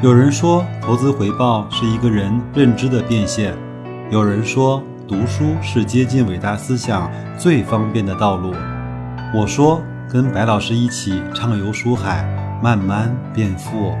有人说，投资回报是一个人认知的变现；有人说，读书是接近伟大思想最方便的道路。我说，跟白老师一起畅游书海，慢慢变富。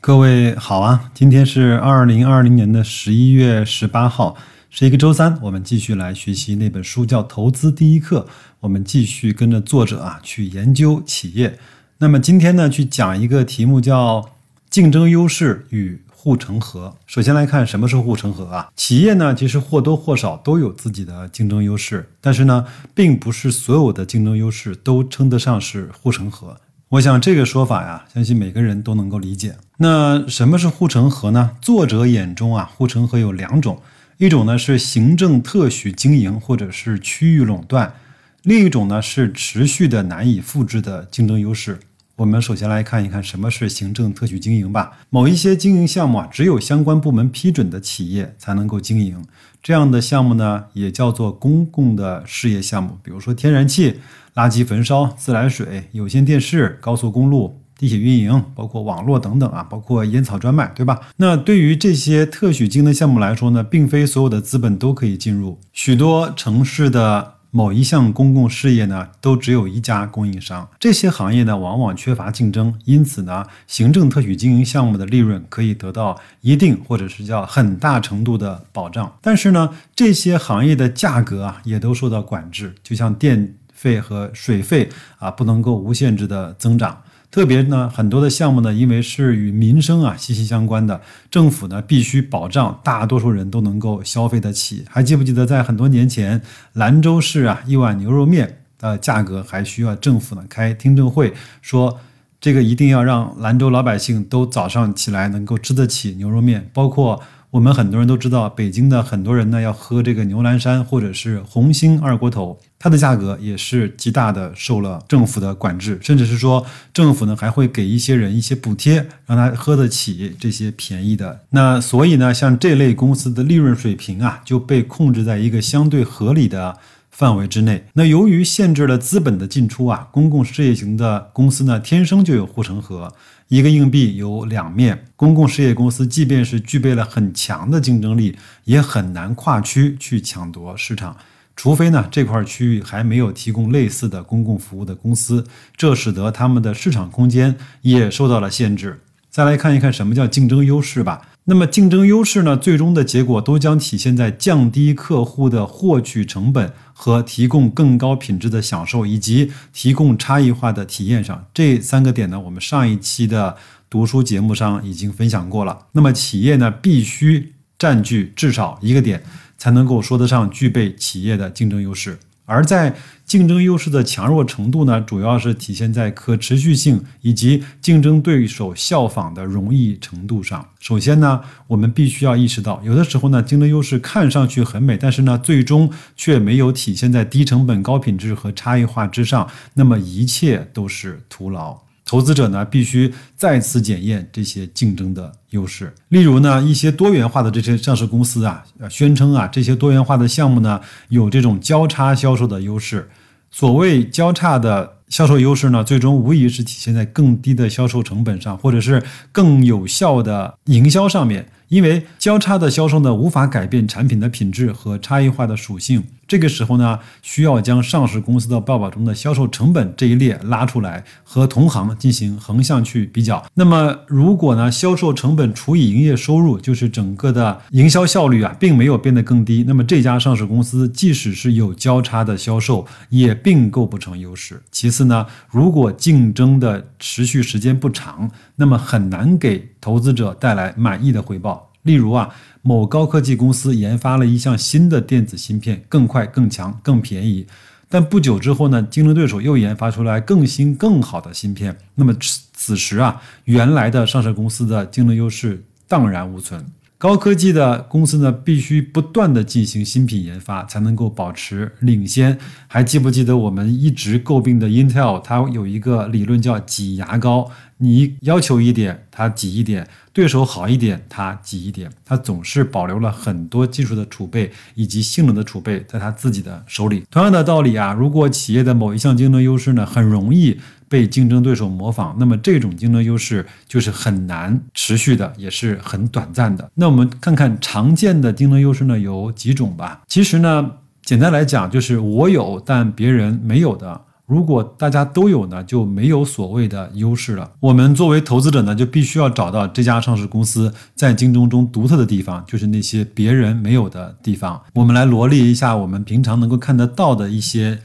各位好啊，今天是二零二零年的十一月十八号。是一个周三，我们继续来学习那本书，叫《投资第一课》。我们继续跟着作者啊去研究企业。那么今天呢，去讲一个题目，叫竞争优势与护城河。首先来看什么是护城河啊？企业呢，其实或多或少都有自己的竞争优势，但是呢，并不是所有的竞争优势都称得上是护城河。我想这个说法呀，相信每个人都能够理解。那什么是护城河呢？作者眼中啊，护城河有两种。一种呢是行政特许经营或者是区域垄断，另一种呢是持续的难以复制的竞争优势。我们首先来看一看什么是行政特许经营吧。某一些经营项目啊，只有相关部门批准的企业才能够经营，这样的项目呢也叫做公共的事业项目，比如说天然气、垃圾焚烧、自来水、有线电视、高速公路。地铁运营，包括网络等等啊，包括烟草专卖，对吧？那对于这些特许经营项目来说呢，并非所有的资本都可以进入。许多城市的某一项公共事业呢，都只有一家供应商。这些行业呢，往往缺乏竞争，因此呢，行政特许经营项目的利润可以得到一定或者是叫很大程度的保障。但是呢，这些行业的价格啊，也都受到管制，就像电费和水费啊，不能够无限制的增长。特别呢，很多的项目呢，因为是与民生啊息息相关的，政府呢必须保障大多数人都能够消费得起。还记不记得在很多年前，兰州市啊一碗牛肉面的价格还需要政府呢开听证会，说这个一定要让兰州老百姓都早上起来能够吃得起牛肉面，包括。我们很多人都知道，北京的很多人呢要喝这个牛栏山或者是红星二锅头，它的价格也是极大的受了政府的管制，甚至是说政府呢还会给一些人一些补贴，让他喝得起这些便宜的。那所以呢，像这类公司的利润水平啊就被控制在一个相对合理的范围之内。那由于限制了资本的进出啊，公共事业型的公司呢天生就有护城河。一个硬币有两面，公共事业公司即便是具备了很强的竞争力，也很难跨区去抢夺市场，除非呢这块区域还没有提供类似的公共服务的公司，这使得他们的市场空间也受到了限制。再来看一看什么叫竞争优势吧。那么竞争优势呢，最终的结果都将体现在降低客户的获取成本和提供更高品质的享受，以及提供差异化的体验上。这三个点呢，我们上一期的读书节目上已经分享过了。那么企业呢，必须占据至少一个点，才能够说得上具备企业的竞争优势。而在竞争优势的强弱程度呢，主要是体现在可持续性以及竞争对手效仿的容易程度上。首先呢，我们必须要意识到，有的时候呢，竞争优势看上去很美，但是呢，最终却没有体现在低成本、高品质和差异化之上，那么一切都是徒劳。投资者呢，必须再次检验这些竞争的优势。例如呢，一些多元化的这些上市公司啊，宣称啊，这些多元化的项目呢，有这种交叉销售的优势。所谓交叉的销售优势呢，最终无疑是体现在更低的销售成本上，或者是更有效的营销上面。因为交叉的销售呢，无法改变产品的品质和差异化的属性。这个时候呢，需要将上市公司的报表中的销售成本这一列拉出来，和同行进行横向去比较。那么，如果呢，销售成本除以营业收入，就是整个的营销效率啊，并没有变得更低，那么这家上市公司即使是有交叉的销售，也并构不成优势。其次呢，如果竞争的持续时间不长，那么很难给投资者带来满意的回报。例如啊，某高科技公司研发了一项新的电子芯片，更快、更强、更便宜。但不久之后呢，竞争对手又研发出来更新、更好的芯片。那么此时啊，原来的上市公司的竞争优势荡然无存。高科技的公司呢，必须不断的进行新品研发，才能够保持领先。还记不记得我们一直诟病的 Intel？它有一个理论叫挤牙膏，你要求一点，它挤一点；对手好一点，它挤一点。它总是保留了很多技术的储备以及性能的储备在它自己的手里。同样的道理啊，如果企业的某一项竞争优势呢，很容易。被竞争对手模仿，那么这种竞争优势就是很难持续的，也是很短暂的。那我们看看常见的竞争优势呢，有几种吧。其实呢，简单来讲就是我有但别人没有的。如果大家都有呢，就没有所谓的优势了。我们作为投资者呢，就必须要找到这家上市公司在竞争中独特的地方，就是那些别人没有的地方。我们来罗列一下我们平常能够看得到的一些。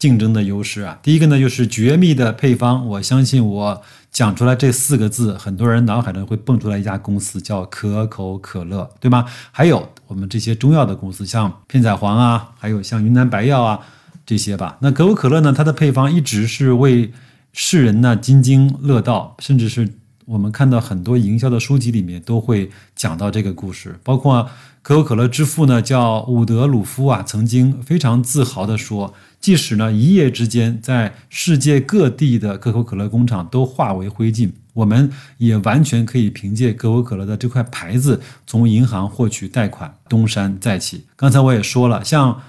竞争的优势啊，第一个呢就是绝密的配方。我相信我讲出来这四个字，很多人脑海中会蹦出来一家公司叫可口可乐，对吗？还有我们这些中药的公司，像片仔癀啊，还有像云南白药啊这些吧。那可口可乐呢，它的配方一直是为世人呢津津乐道，甚至是我们看到很多营销的书籍里面都会讲到这个故事，包括可口可乐之父呢叫伍德鲁夫啊，曾经非常自豪地说。即使呢一夜之间，在世界各地的可口可乐工厂都化为灰烬，我们也完全可以凭借可口可乐的这块牌子，从银行获取贷款，东山再起。刚才我也说了，像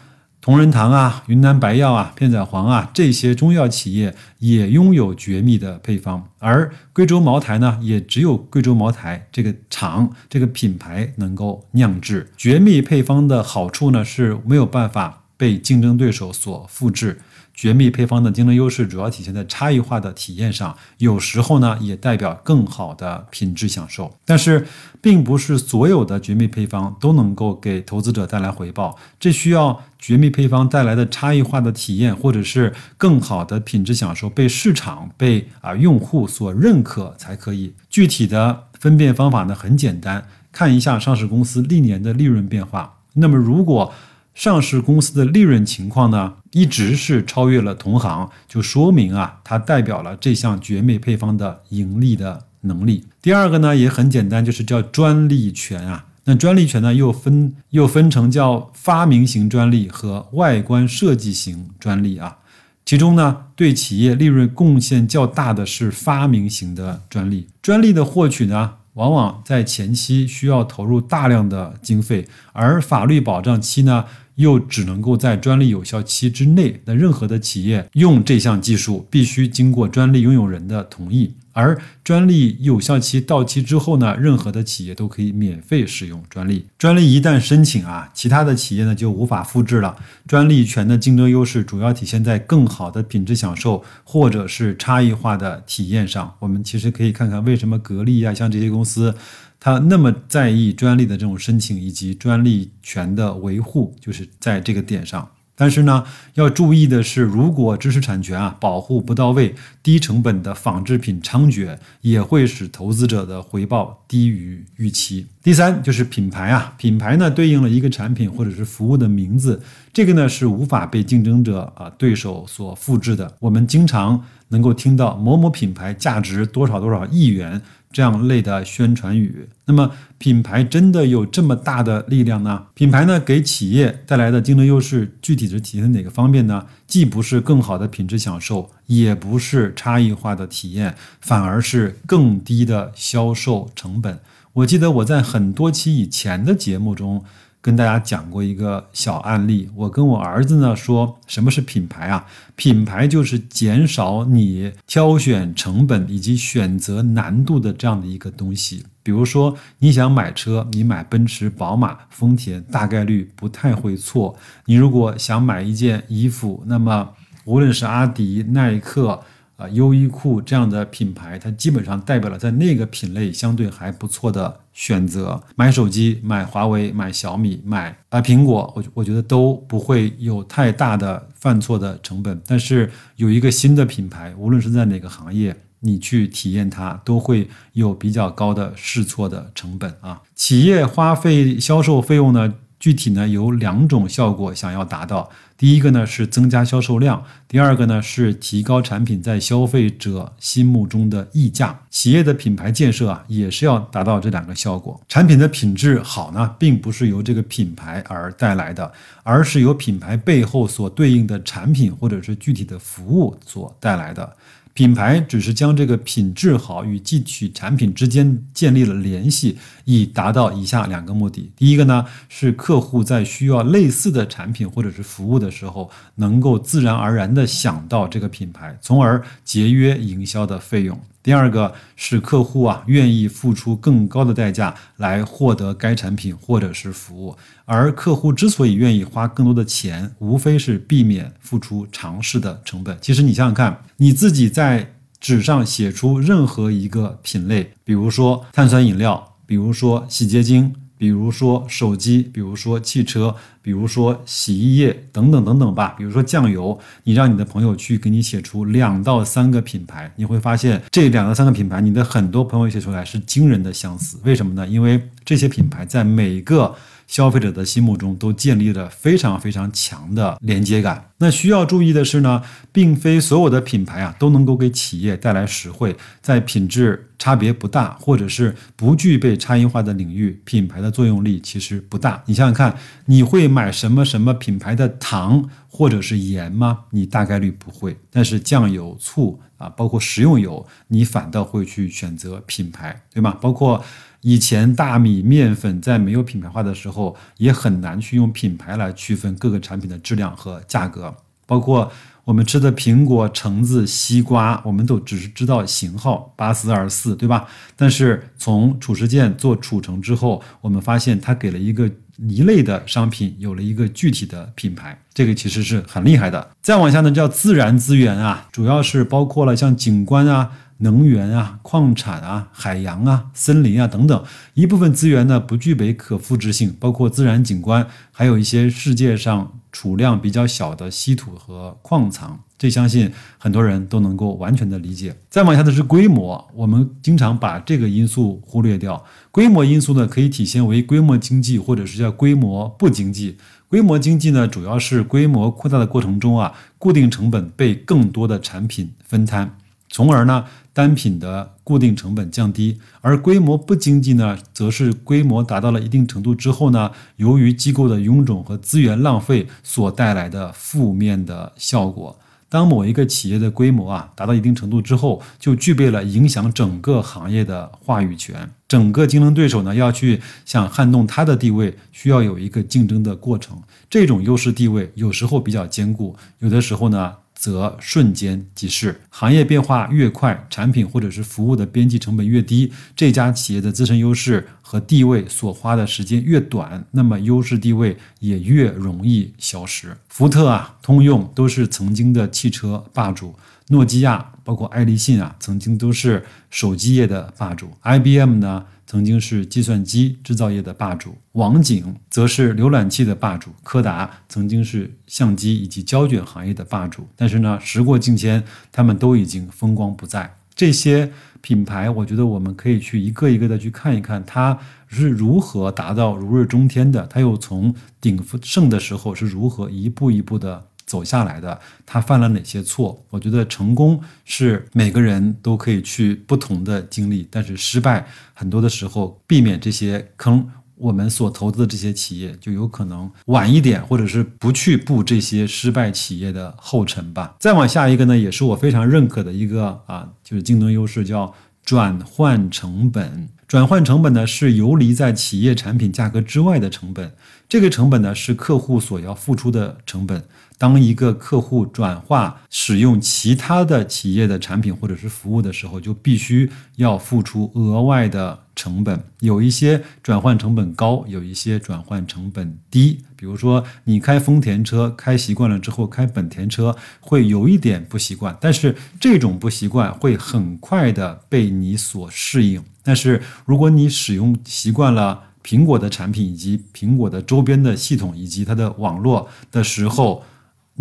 同仁堂啊、云南白药啊、片仔癀啊这些中药企业也拥有绝密的配方，而贵州茅台呢，也只有贵州茅台这个厂、这个品牌能够酿制绝密配方的好处呢，是没有办法。被竞争对手所复制，绝密配方的竞争优势主要体现在差异化的体验上，有时候呢也代表更好的品质享受。但是，并不是所有的绝密配方都能够给投资者带来回报，这需要绝密配方带来的差异化的体验，或者是更好的品质享受被市场被啊用户所认可才可以。具体的分辨方法呢很简单，看一下上市公司历年的利润变化。那么如果上市公司的利润情况呢，一直是超越了同行，就说明啊，它代表了这项绝美配方的盈利的能力。第二个呢，也很简单，就是叫专利权啊。那专利权呢，又分又分成叫发明型专利和外观设计型专利啊。其中呢，对企业利润贡献较大的是发明型的专利。专利的获取呢？往往在前期需要投入大量的经费，而法律保障期呢，又只能够在专利有效期之内。那任何的企业用这项技术，必须经过专利拥有人的同意。而专利有效期到期之后呢，任何的企业都可以免费使用专利。专利一旦申请啊，其他的企业呢就无法复制了。专利权的竞争优势主要体现在更好的品质享受，或者是差异化的体验上。我们其实可以看看为什么格力啊，像这些公司，他那么在意专利的这种申请以及专利权的维护，就是在这个点上。但是呢，要注意的是，如果知识产权啊保护不到位，低成本的仿制品猖獗，也会使投资者的回报低于预期。第三就是品牌啊，品牌呢对应了一个产品或者是服务的名字，这个呢是无法被竞争者啊对手所复制的。我们经常能够听到某某品牌价值多少多少亿元。这样类的宣传语，那么品牌真的有这么大的力量呢？品牌呢给企业带来的竞争优势，具体是体现在哪个方面呢？既不是更好的品质享受，也不是差异化的体验，反而是更低的销售成本。我记得我在很多期以前的节目中。跟大家讲过一个小案例，我跟我儿子呢说，什么是品牌啊？品牌就是减少你挑选成本以及选择难度的这样的一个东西。比如说，你想买车，你买奔驰、宝马、丰田，大概率不太会错。你如果想买一件衣服，那么无论是阿迪、耐克。啊，优衣库这样的品牌，它基本上代表了在那个品类相对还不错的选择。买手机，买华为，买小米，买啊苹果，我我觉得都不会有太大的犯错的成本。但是有一个新的品牌，无论是在哪个行业，你去体验它，都会有比较高的试错的成本啊。企业花费销售费用呢？具体呢有两种效果想要达到。第一个呢是增加销售量，第二个呢是提高产品在消费者心目中的溢价。企业的品牌建设啊，也是要达到这两个效果。产品的品质好呢，并不是由这个品牌而带来的，而是由品牌背后所对应的产品或者是具体的服务所带来的。品牌只是将这个品质好与汲取产品之间建立了联系，以达到以下两个目的。第一个呢，是客户在需要类似的产品或者是服务的时候，能够自然而然地想到这个品牌，从而节约营销的费用。第二个是客户啊愿意付出更高的代价来获得该产品或者是服务，而客户之所以愿意花更多的钱，无非是避免付出尝试的成本。其实你想想看，你自己在纸上写出任何一个品类，比如说碳酸饮料，比如说洗洁精。比如说手机，比如说汽车，比如说洗衣液等等等等吧。比如说酱油，你让你的朋友去给你写出两到三个品牌，你会发现这两到三个品牌，你的很多朋友写出来是惊人的相似。为什么呢？因为这些品牌在每个。消费者的心目中都建立了非常非常强的连接感。那需要注意的是呢，并非所有的品牌啊都能够给企业带来实惠。在品质差别不大或者是不具备差异化的领域，品牌的作用力其实不大。你想想看，你会买什么什么品牌的糖或者是盐吗？你大概率不会。但是酱油、醋啊，包括食用油，你反倒会去选择品牌，对吗？包括。以前大米面粉在没有品牌化的时候，也很难去用品牌来区分各个产品的质量和价格。包括我们吃的苹果、橙子、西瓜，我们都只是知道型号八四二四，对吧？但是从褚时健做褚橙之后，我们发现他给了一个一类的商品有了一个具体的品牌，这个其实是很厉害的。再往下呢，叫自然资源啊，主要是包括了像景观啊。能源啊，矿产啊，海洋啊，森林啊等等，一部分资源呢不具备可复制性，包括自然景观，还有一些世界上储量比较小的稀土和矿藏，这相信很多人都能够完全的理解。再往下的是规模，我们经常把这个因素忽略掉。规模因素呢，可以体现为规模经济，或者是叫规模不经济。规模经济呢，主要是规模扩大的过程中啊，固定成本被更多的产品分摊。从而呢，单品的固定成本降低，而规模不经济呢，则是规模达到了一定程度之后呢，由于机构的臃肿和资源浪费所带来的负面的效果。当某一个企业的规模啊达到一定程度之后，就具备了影响整个行业的话语权。整个竞争对手呢要去想撼动它的地位，需要有一个竞争的过程。这种优势地位有时候比较坚固，有的时候呢。则瞬间即逝。行业变化越快，产品或者是服务的边际成本越低，这家企业的自身优势和地位所花的时间越短，那么优势地位也越容易消失。福特啊，通用都是曾经的汽车霸主，诺基亚包括爱立信啊，曾经都是手机业的霸主。IBM 呢？曾经是计算机制造业的霸主，网景则是浏览器的霸主，柯达曾经是相机以及胶卷行业的霸主。但是呢，时过境迁，他们都已经风光不再。这些品牌，我觉得我们可以去一个一个的去看一看，它是如何达到如日中天的，它又从鼎盛的时候是如何一步一步的。走下来的，他犯了哪些错？我觉得成功是每个人都可以去不同的经历，但是失败很多的时候，避免这些坑，我们所投资的这些企业就有可能晚一点，或者是不去步这些失败企业的后尘吧。再往下一个呢，也是我非常认可的一个啊，就是竞争优势，叫转换成本。转换成本呢，是游离在企业产品价格之外的成本。这个成本呢，是客户所要付出的成本。当一个客户转化使用其他的企业的产品或者是服务的时候，就必须要付出额外的成本。有一些转换成本高，有一些转换成本低。比如说，你开丰田车开习惯了之后，开本田车会有一点不习惯，但是这种不习惯会很快的被你所适应。但是如果你使用习惯了苹果的产品以及苹果的周边的系统以及它的网络的时候，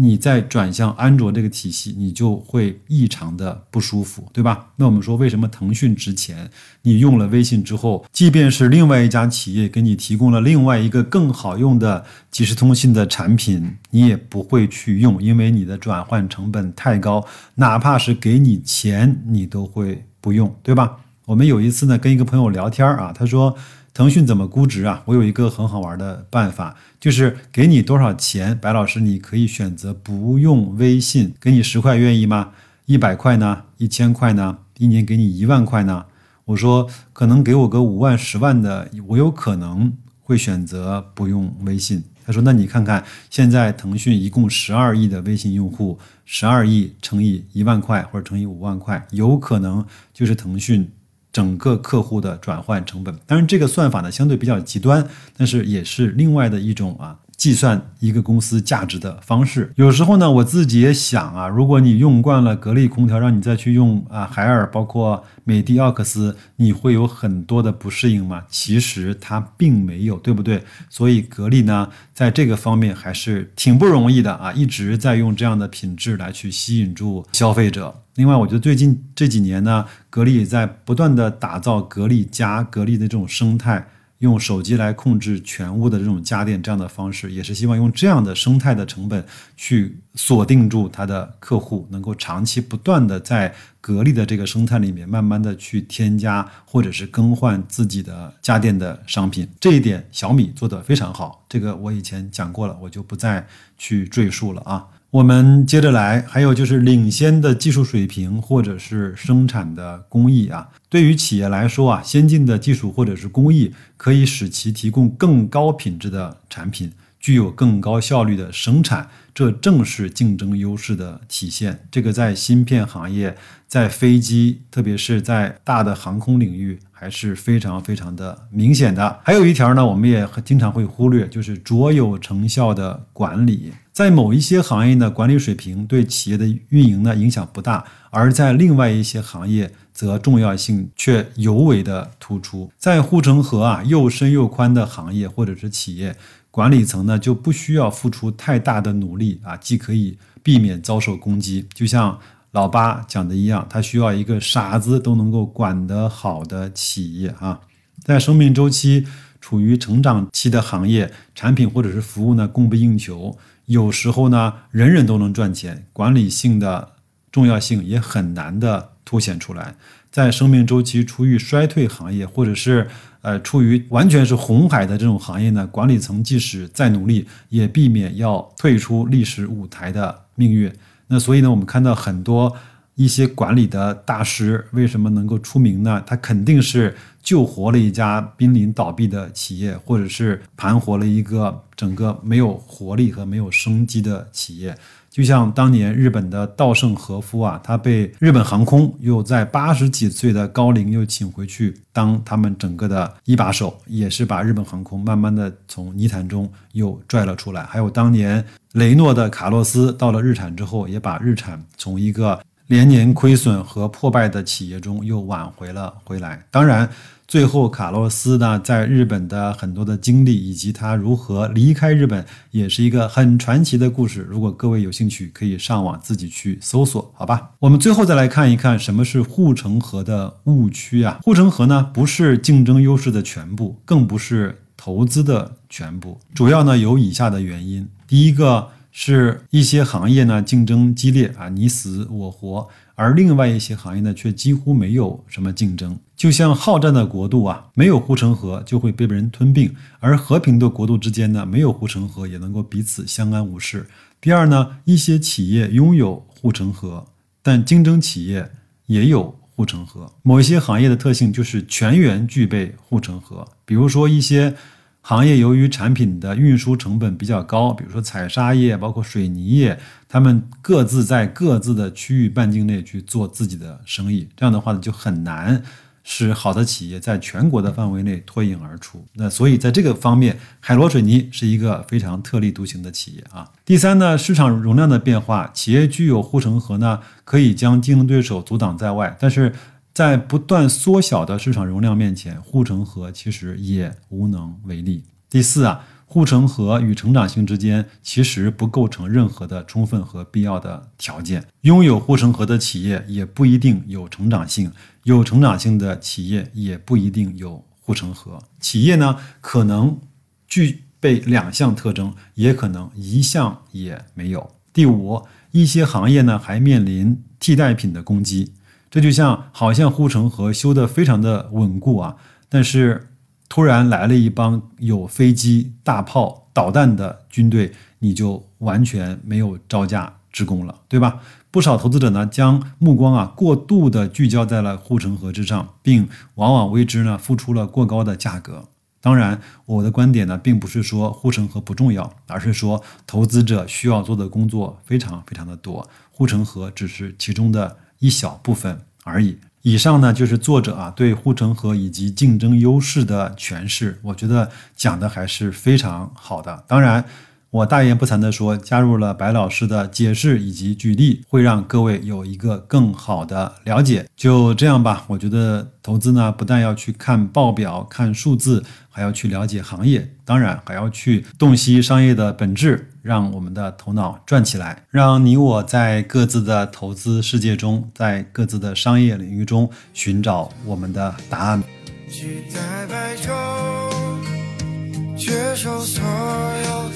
你再转向安卓这个体系，你就会异常的不舒服，对吧？那我们说为什么腾讯值钱？你用了微信之后，即便是另外一家企业给你提供了另外一个更好用的即时通信的产品，你也不会去用，因为你的转换成本太高，哪怕是给你钱，你都会不用，对吧？我们有一次呢，跟一个朋友聊天啊，他说。腾讯怎么估值啊？我有一个很好玩的办法，就是给你多少钱，白老师你可以选择不用微信，给你十块愿意吗？一百块呢？一千块呢？一年给你一万块呢？我说可能给我个五万、十万的，我有可能会选择不用微信。他说那你看看现在腾讯一共十二亿的微信用户，十二亿乘以一万块或者乘以五万块，有可能就是腾讯。整个客户的转换成本，当然这个算法呢相对比较极端，但是也是另外的一种啊。计算一个公司价值的方式，有时候呢，我自己也想啊，如果你用惯了格力空调，让你再去用啊海尔，包括美的奥克斯，你会有很多的不适应吗？其实它并没有，对不对？所以格力呢，在这个方面还是挺不容易的啊，一直在用这样的品质来去吸引住消费者。另外，我觉得最近这几年呢，格力也在不断的打造格力家、格力的这种生态。用手机来控制全屋的这种家电，这样的方式也是希望用这样的生态的成本去锁定住它的客户，能够长期不断的在格力的这个生态里面，慢慢的去添加或者是更换自己的家电的商品。这一点小米做得非常好，这个我以前讲过了，我就不再去赘述了啊。我们接着来，还有就是领先的技术水平或者是生产的工艺啊，对于企业来说啊，先进的技术或者是工艺可以使其提供更高品质的产品，具有更高效率的生产，这正是竞争优势的体现。这个在芯片行业，在飞机，特别是在大的航空领域，还是非常非常的明显的。还有一条呢，我们也经常会忽略，就是卓有成效的管理。在某一些行业呢，管理水平对企业的运营呢影响不大；而在另外一些行业，则重要性却尤为的突出。在护城河啊又深又宽的行业或者是企业，管理层呢就不需要付出太大的努力啊，既可以避免遭受攻击。就像老八讲的一样，他需要一个傻子都能够管得好的企业啊。在生命周期处于成长期的行业，产品或者是服务呢供不应求。有时候呢，人人都能赚钱，管理性的重要性也很难的凸显出来。在生命周期处于衰退行业，或者是呃处于完全是红海的这种行业呢，管理层即使再努力，也避免要退出历史舞台的命运。那所以呢，我们看到很多。一些管理的大师为什么能够出名呢？他肯定是救活了一家濒临倒闭的企业，或者是盘活了一个整个没有活力和没有生机的企业。就像当年日本的稻盛和夫啊，他被日本航空又在八十几岁的高龄又请回去当他们整个的一把手，也是把日本航空慢慢的从泥潭中又拽了出来。还有当年雷诺的卡洛斯到了日产之后，也把日产从一个连年亏损和破败的企业中又挽回了回来。当然，最后卡洛斯呢，在日本的很多的经历以及他如何离开日本，也是一个很传奇的故事。如果各位有兴趣，可以上网自己去搜索，好吧？我们最后再来看一看什么是护城河的误区啊？护城河呢，不是竞争优势的全部，更不是投资的全部。主要呢有以下的原因：第一个。是一些行业呢竞争激烈啊，你死我活，而另外一些行业呢却几乎没有什么竞争。就像好战的国度啊，没有护城河就会被别人吞并；而和平的国度之间呢，没有护城河也能够彼此相安无事。第二呢，一些企业拥有护城河，但竞争企业也有护城河。某一些行业的特性就是全员具备护城河，比如说一些。行业由于产品的运输成本比较高，比如说采砂业，包括水泥业，他们各自在各自的区域半径内去做自己的生意，这样的话呢，就很难使好的企业在全国的范围内脱颖而出。那所以在这个方面，海螺水泥是一个非常特立独行的企业啊。第三呢，市场容量的变化，企业具有护城河呢，可以将竞争对手阻挡在外，但是。在不断缩小的市场容量面前，护城河其实也无能为力。第四啊，护城河与成长性之间其实不构成任何的充分和必要的条件。拥有护城河的企业也不一定有成长性，有成长性的企业也不一定有护城河。企业呢，可能具备两项特征，也可能一项也没有。第五，一些行业呢还面临替代品的攻击。这就像好像护城河修得非常的稳固啊，但是。突然来了一帮有飞机、大炮、导弹的军队，你就完全没有招架之功了，对吧？不少投资者呢，将目光啊过度的聚焦在了护城河之上，并往往为之呢付出了过高的价格。当然，我的观点呢，并不是说护城河不重要，而是说投资者需要做的工作非常非常的多，护城河只是其中的一小部分而已。以上呢就是作者啊对护城河以及竞争优势的诠释，我觉得讲的还是非常好的。当然，我大言不惭地说，加入了白老师的解释以及举例，会让各位有一个更好的了解。就这样吧，我觉得投资呢，不但要去看报表、看数字，还要去了解行业，当然还要去洞悉商业的本质。让我们的头脑转起来，让你我在各自的投资世界中，在各自的商业领域中寻找我们的答案。去白昼接受所有